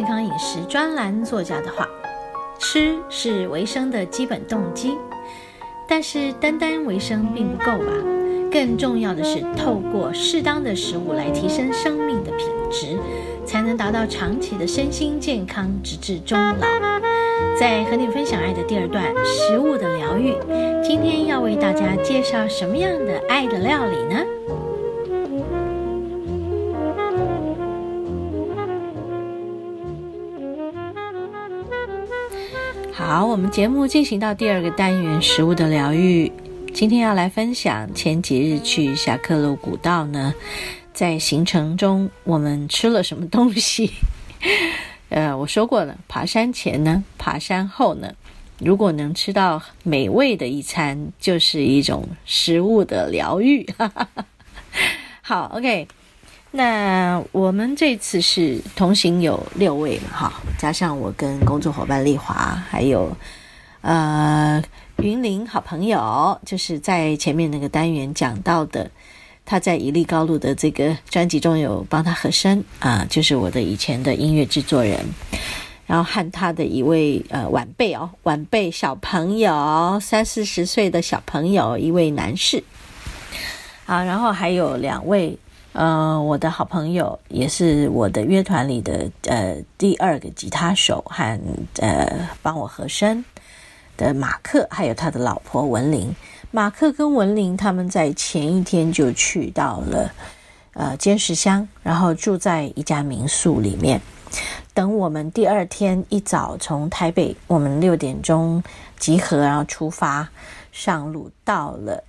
健康饮食专栏作家的话：吃是维生的基本动机，但是单单维生并不够吧？更重要的是，透过适当的食物来提升生命的品质，才能达到长期的身心健康，直至终老。在和你分享爱的第二段，食物的疗愈，今天要为大家介绍什么样的爱的料理呢？好，我们节目进行到第二个单元——食物的疗愈。今天要来分享前几日去侠客路古道呢，在行程中我们吃了什么东西？呃，我说过了，爬山前呢，爬山后呢，如果能吃到美味的一餐，就是一种食物的疗愈。好，OK。那我们这次是同行有六位嘛，哈，加上我跟工作伙伴丽华，还有呃云林好朋友，就是在前面那个单元讲到的，他在一粒高路的这个专辑中有帮他和声啊，就是我的以前的音乐制作人，然后和他的一位呃晚辈哦，晚辈小朋友，三四十岁的小朋友，一位男士，好，然后还有两位。呃，我的好朋友也是我的乐团里的呃第二个吉他手和呃帮我和声的马克，还有他的老婆文玲。马克跟文玲他们在前一天就去到了呃尖石乡，然后住在一家民宿里面，等我们第二天一早从台北，我们六点钟集合，然后出发上路到了。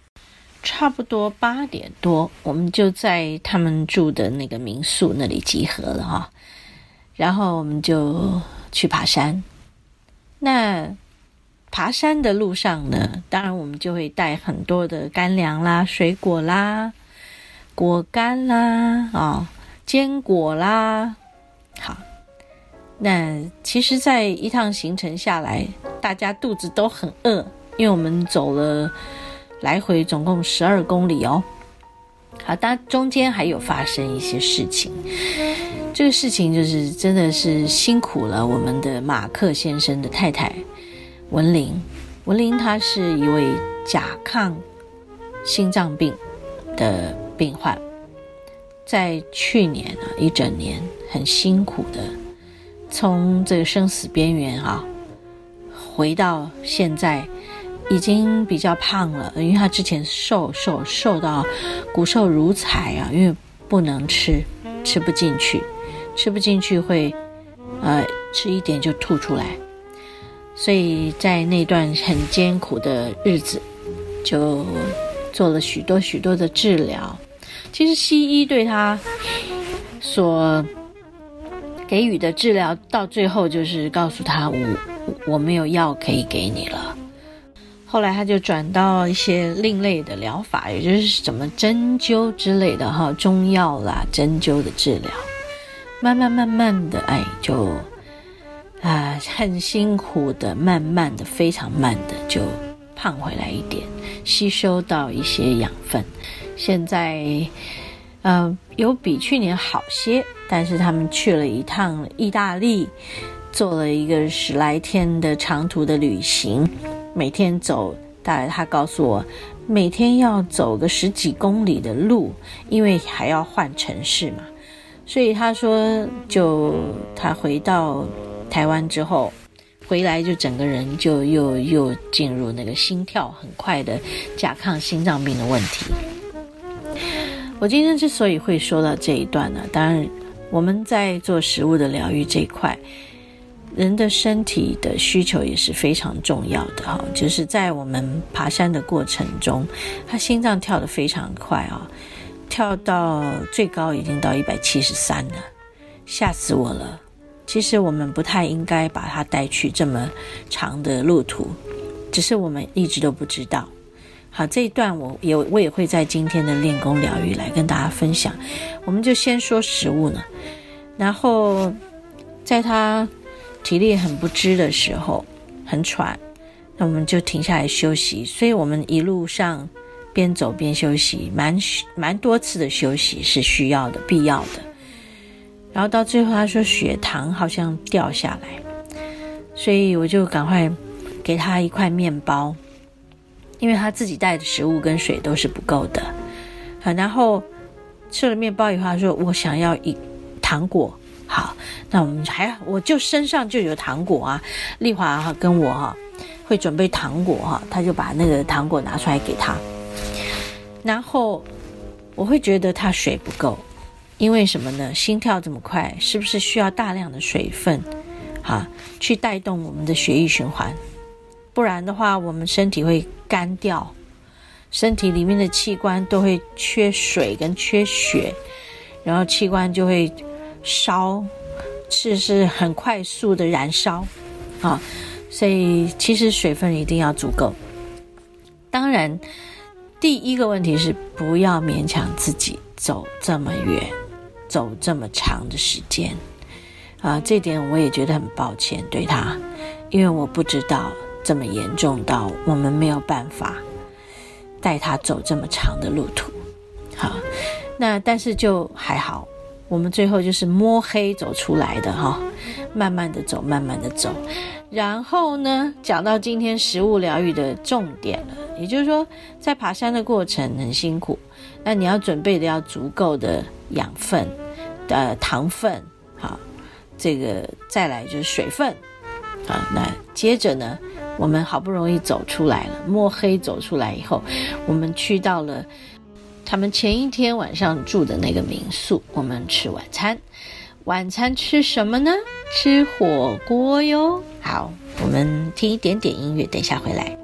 差不多八点多，我们就在他们住的那个民宿那里集合了哈。然后我们就去爬山。那爬山的路上呢，当然我们就会带很多的干粮啦、水果啦、果干啦、啊坚果啦。好，那其实，在一趟行程下来，大家肚子都很饿，因为我们走了。来回总共十二公里哦，好，但中间还有发生一些事情。这个事情就是真的是辛苦了我们的马克先生的太太文玲。文玲她是一位甲亢心脏病的病患，在去年啊一整年很辛苦的从这个生死边缘啊回到现在。已经比较胖了，因为他之前瘦瘦瘦到骨瘦如柴啊，因为不能吃，吃不进去，吃不进去会，呃，吃一点就吐出来，所以在那段很艰苦的日子，就做了许多许多的治疗。其实西医对他所给予的治疗，到最后就是告诉他，我我没有药可以给你了。后来他就转到一些另类的疗法，也就是什么针灸之类的哈，中药啦，针灸的治疗，慢慢慢慢的，哎，就啊很辛苦的，慢慢的，非常慢的就胖回来一点，吸收到一些养分，现在呃有比去年好些，但是他们去了一趟意大利，做了一个十来天的长途的旅行。每天走，大概他告诉我，每天要走个十几公里的路，因为还要换城市嘛。所以他说，就他回到台湾之后，回来就整个人就又又进入那个心跳很快的甲亢心脏病的问题。我今天之所以会说到这一段呢，当然我们在做食物的疗愈这一块。人的身体的需求也是非常重要的哈，就是在我们爬山的过程中，他心脏跳得非常快啊，跳到最高已经到一百七十三了，吓死我了。其实我们不太应该把他带去这么长的路途，只是我们一直都不知道。好，这一段我也我也会在今天的练功疗愈来跟大家分享。我们就先说食物呢，然后在他。体力很不支的时候，很喘，那我们就停下来休息。所以，我们一路上边走边休息，蛮蛮多次的休息是需要的、必要的。然后到最后他说血糖好像掉下来，所以我就赶快给他一块面包，因为他自己带的食物跟水都是不够的。啊，然后吃了面包以后，他说我想要一糖果。那我们还我就身上就有糖果啊，丽华哈跟我哈会准备糖果哈，他就把那个糖果拿出来给他，然后我会觉得他水不够，因为什么呢？心跳这么快，是不是需要大量的水分啊去带动我们的血液循环？不然的话，我们身体会干掉，身体里面的器官都会缺水跟缺血，然后器官就会。烧是是很快速的燃烧，啊，所以其实水分一定要足够。当然，第一个问题是不要勉强自己走这么远，走这么长的时间，啊，这点我也觉得很抱歉对他，因为我不知道这么严重到我们没有办法带他走这么长的路途，好，那但是就还好。我们最后就是摸黑走出来的哈，慢慢的走，慢慢的走。然后呢，讲到今天食物疗愈的重点了，也就是说，在爬山的过程很辛苦，那你要准备的要足够的养分，呃，糖分，好，这个再来就是水分，啊，那接着呢，我们好不容易走出来了，摸黑走出来以后，我们去到了。他们前一天晚上住的那个民宿，我们吃晚餐。晚餐吃什么呢？吃火锅哟。好，我们听一点点音乐，等一下回来。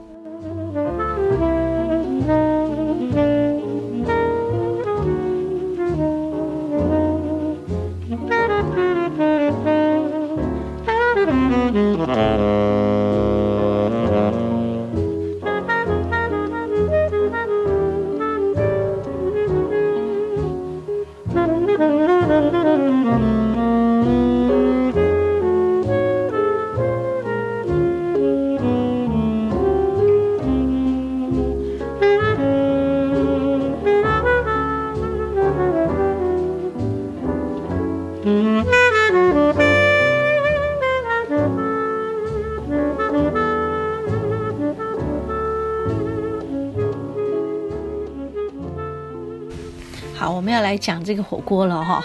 我们要来讲这个火锅了哈，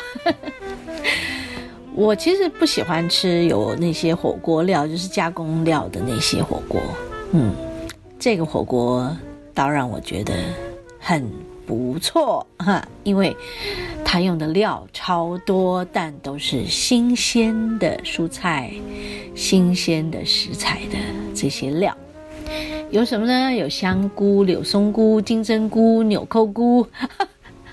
我其实不喜欢吃有那些火锅料，就是加工料的那些火锅。嗯，这个火锅倒让我觉得很不错哈，因为它用的料超多，但都是新鲜的蔬菜、新鲜的食材的这些料。有什么呢？有香菇、柳松菇、金针菇、纽扣菇。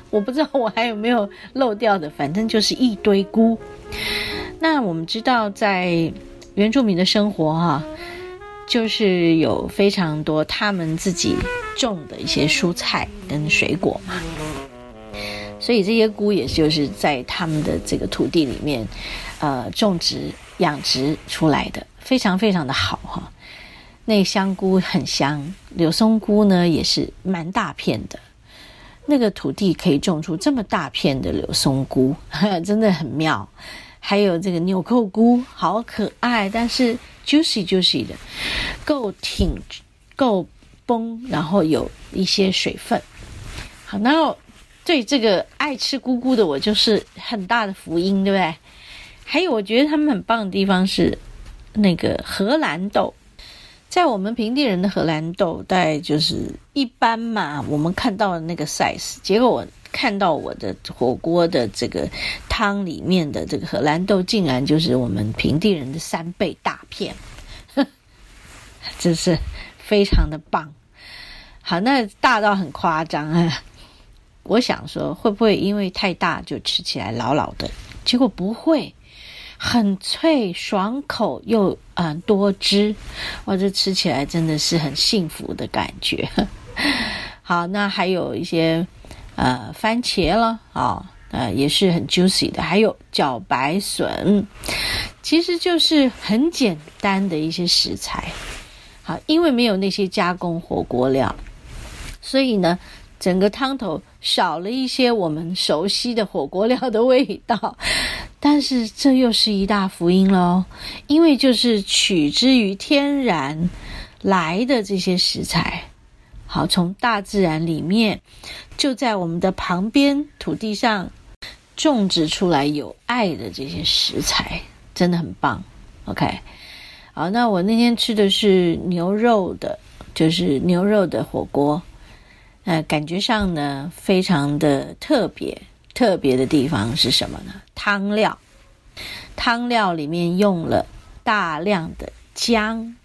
我不知道我还有没有漏掉的，反正就是一堆菇。那我们知道，在原住民的生活哈，就是有非常多他们自己种的一些蔬菜跟水果嘛，所以这些菇也就是在他们的这个土地里面，呃，种植养殖出来的，非常非常的好哈。那香菇很香，柳松菇呢也是蛮大片的。那个土地可以种出这么大片的柳松菇，真的很妙。还有这个纽扣菇，好可爱，但是 juicy juicy 的，够挺，够崩，然后有一些水分。好，那对这个爱吃菇菇的我，就是很大的福音，对不对？还有，我觉得他们很棒的地方是那个荷兰豆。在我们平地人的荷兰豆，大概就是一般嘛。我们看到的那个 size，结果我看到我的火锅的这个汤里面的这个荷兰豆，竟然就是我们平地人的三倍大片，真是非常的棒。好，那大到很夸张啊！我想说，会不会因为太大就吃起来老老的？结果不会。很脆爽口又嗯多汁，哇，这吃起来真的是很幸福的感觉。好，那还有一些呃番茄了啊，呃也是很 juicy 的，还有茭白笋，其实就是很简单的一些食材。好，因为没有那些加工火锅料，所以呢，整个汤头少了一些我们熟悉的火锅料的味道。但是这又是一大福音喽，因为就是取之于天然来的这些食材，好从大自然里面，就在我们的旁边土地上种植出来有爱的这些食材，真的很棒。OK，好，那我那天吃的是牛肉的，就是牛肉的火锅，呃，感觉上呢非常的特别。特别的地方是什么呢？汤料，汤料里面用了大量的姜，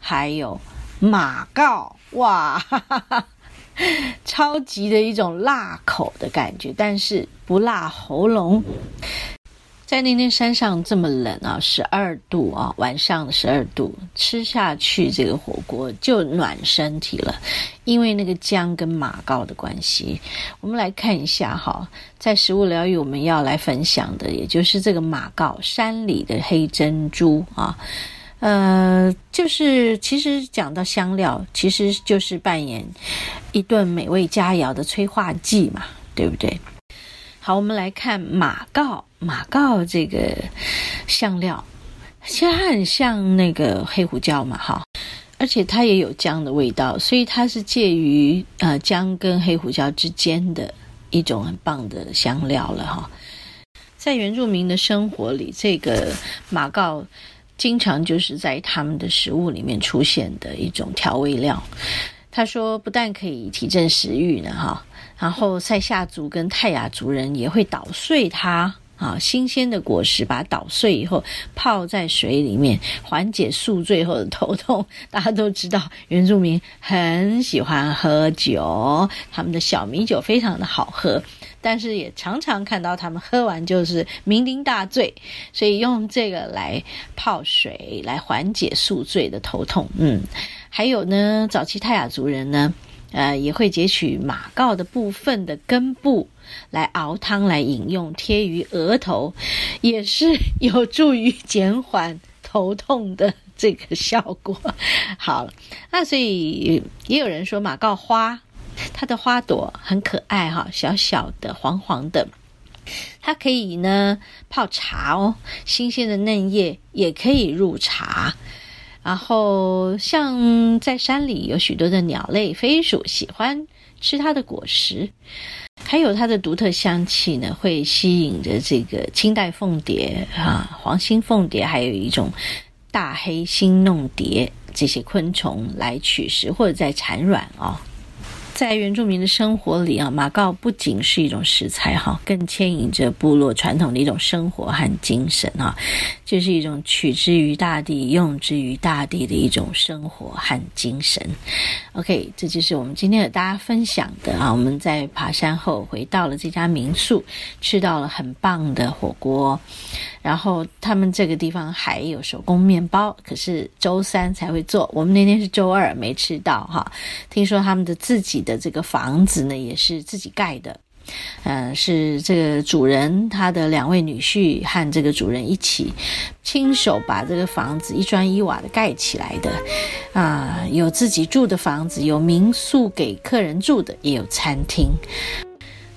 还有马告，哇，超级的一种辣口的感觉，但是不辣喉咙。在那天山上这么冷啊，十二度啊，晚上十二度，吃下去这个火锅就暖身体了，因为那个姜跟马告的关系。我们来看一下哈，在食物疗愈我们要来分享的，也就是这个马告山里的黑珍珠啊，呃，就是其实讲到香料，其实就是扮演一顿美味佳肴的催化剂嘛，对不对？好，我们来看马告。马告这个香料，其实它很像那个黑胡椒嘛，哈，而且它也有姜的味道，所以它是介于呃姜跟黑胡椒之间的一种很棒的香料了，哈。在原住民的生活里，这个马告经常就是在他们的食物里面出现的一种调味料。他说，不但可以提振食欲呢，哈，然后塞夏族跟泰雅族人也会捣碎它。啊，新鲜的果实把它捣碎以后泡在水里面，缓解宿醉后的头痛。大家都知道，原住民很喜欢喝酒，他们的小米酒非常的好喝，但是也常常看到他们喝完就是酩酊大醉，所以用这个来泡水来缓解宿醉的头痛。嗯，还有呢，早期泰雅族人呢。呃，也会截取马告的部分的根部来熬汤来饮用，贴于额头，也是有助于减缓头痛的这个效果。好，那所以也有人说马告花，它的花朵很可爱哈，小小的黄黄的，它可以呢泡茶哦，新鲜的嫩叶也可以入茶。然后，像在山里有许多的鸟类、飞鼠喜欢吃它的果实，还有它的独特香气呢，会吸引着这个清代凤蝶啊、黄心凤蝶，还有一种大黑心弄蝶这些昆虫来取食或者在产卵哦。在原住民的生活里啊，马告不仅是一种食材哈，更牵引着部落传统的一种生活和精神哈，就是一种取之于大地、用之于大地的一种生活和精神。OK，这就是我们今天和大家分享的啊。我们在爬山后回到了这家民宿，吃到了很棒的火锅。然后他们这个地方还有手工面包，可是周三才会做。我们那天是周二没吃到哈。听说他们的自己的这个房子呢，也是自己盖的，嗯，是这个主人他的两位女婿和这个主人一起亲手把这个房子一砖一瓦的盖起来的，啊，有自己住的房子，有民宿给客人住的，也有餐厅。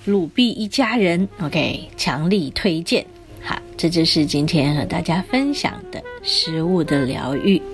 鲁毕一家人，OK，强力推荐。好，这就是今天和大家分享的食物的疗愈。